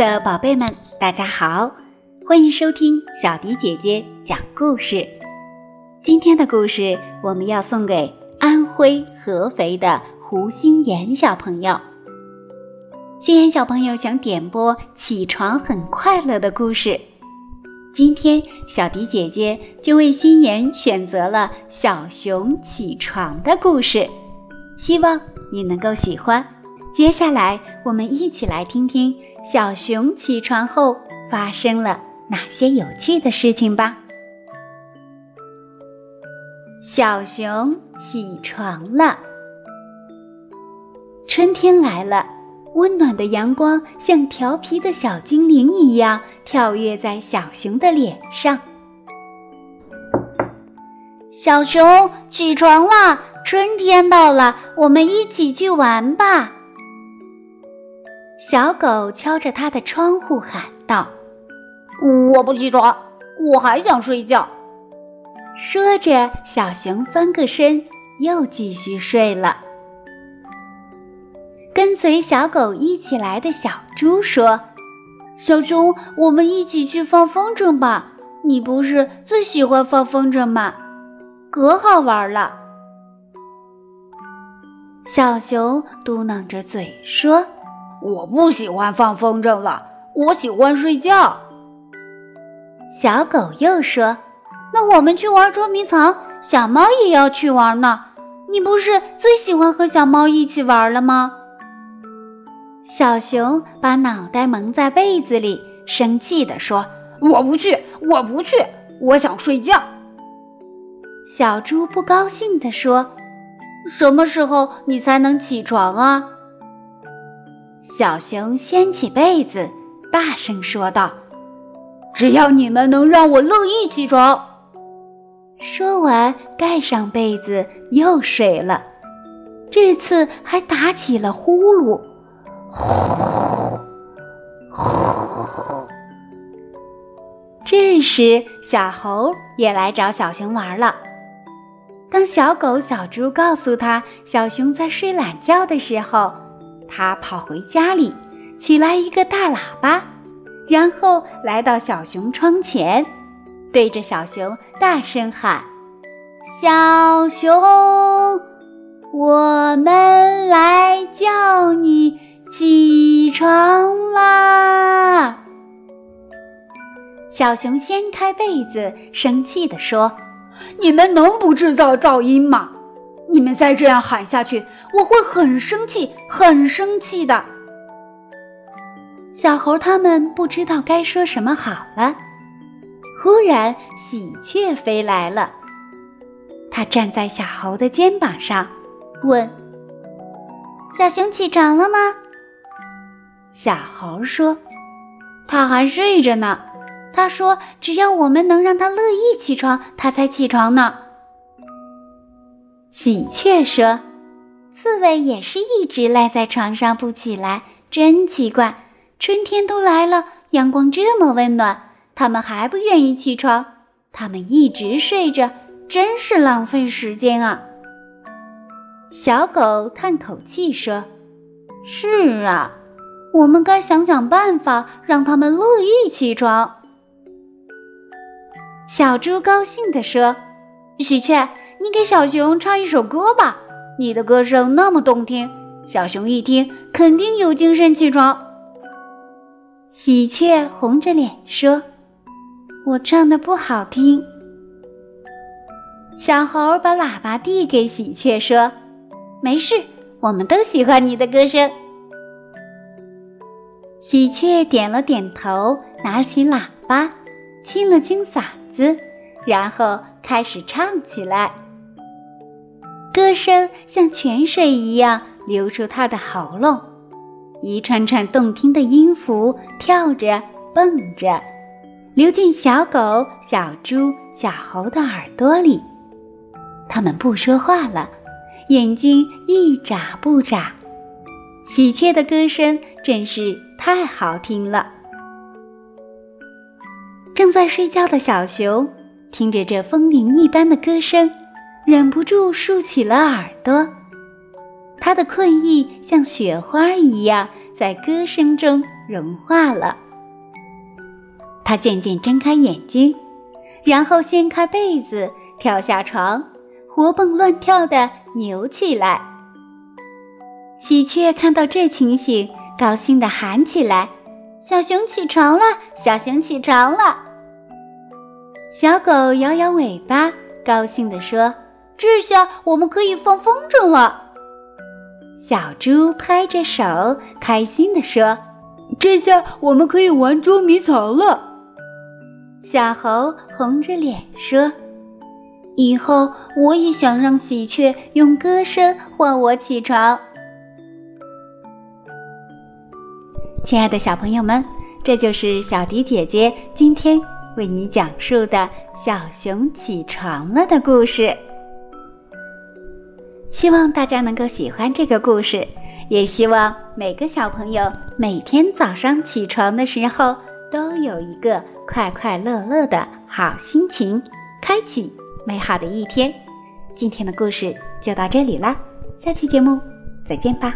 的宝贝们，大家好，欢迎收听小迪姐姐讲故事。今天的故事我们要送给安徽合肥的胡心妍小朋友。心妍小朋友想点播《起床很快乐》的故事，今天小迪姐姐就为心妍选择了《小熊起床》的故事，希望你能够喜欢。接下来，我们一起来听听小熊起床后发生了哪些有趣的事情吧。小熊起床了，春天来了，温暖的阳光像调皮的小精灵一样跳跃在小熊的脸上。小熊起床啦，春天到了，我们一起去玩吧。小狗敲着它的窗户喊道：“我不起床，我还想睡觉。”说着，小熊翻个身，又继续睡了。跟随小狗一起来的小猪说：“小熊，我们一起去放风筝吧！你不是最喜欢放风筝吗？可好玩了。”小熊嘟囔着嘴说。我不喜欢放风筝了，我喜欢睡觉。小狗又说：“那我们去玩捉迷藏，小猫也要去玩呢。你不是最喜欢和小猫一起玩了吗？”小熊把脑袋蒙在被子里，生气地说：“我不去，我不去，我想睡觉。”小猪不高兴地说：“什么时候你才能起床啊？”小熊掀起被子，大声说道：“只要你们能让我乐意起床。”说完，盖上被子又睡了。这次还打起了呼噜，呼呼。这时，小猴也来找小熊玩了。当小狗、小猪告诉他小熊在睡懒觉的时候，他跑回家里，取来一个大喇叭，然后来到小熊窗前，对着小熊大声喊：“小熊，我们来叫你起床啦！”小熊掀开被子，生气地说：“你们能不制造噪音吗？你们再这样喊下去！”我会很生气，很生气的。小猴他们不知道该说什么好了。忽然，喜鹊飞来了，它站在小猴的肩膀上，问：“小熊起床了吗？”小猴说：“他还睡着呢。他说，只要我们能让他乐意起床，他才起床呢。”喜鹊说。刺猬也是一直赖在床上不起来，真奇怪！春天都来了，阳光这么温暖，它们还不愿意起床。它们一直睡着，真是浪费时间啊！小狗叹口气说：“是啊，我们该想想办法，让它们乐意起床。”小猪高兴地说：“喜鹊，你给小熊唱一首歌吧。”你的歌声那么动听，小熊一听肯定有精神起床。喜鹊红着脸说：“我唱的不好听。”小猴把喇叭递给喜鹊说：“没事，我们都喜欢你的歌声。”喜鹊点了点头，拿起喇叭，清了清嗓子，然后开始唱起来。歌声像泉水一样流出他的喉咙，一串串动听的音符跳着蹦着，流进小狗、小猪、小猴的耳朵里。它们不说话了，眼睛一眨不眨。喜鹊的歌声真是太好听了。正在睡觉的小熊听着这风铃一般的歌声。忍不住竖起了耳朵，他的困意像雪花一样在歌声中融化了。他渐渐睁开眼睛，然后掀开被子，跳下床，活蹦乱跳的扭起来。喜鹊看到这情形，高兴地喊起来：“小熊起床了！小熊起床了！”小狗摇摇尾巴，高兴地说：“这下我们可以放风筝了。”小猪拍着手，开心地说：“这下我们可以玩捉迷藏了。”小猴红着脸说：“以后我也想让喜鹊用歌声唤我起床。”亲爱的小朋友们，这就是小迪姐姐今天为你讲述的《小熊起床了》的故事。希望大家能够喜欢这个故事，也希望每个小朋友每天早上起床的时候都有一个快快乐乐的好心情，开启美好的一天。今天的故事就到这里啦，下期节目再见吧。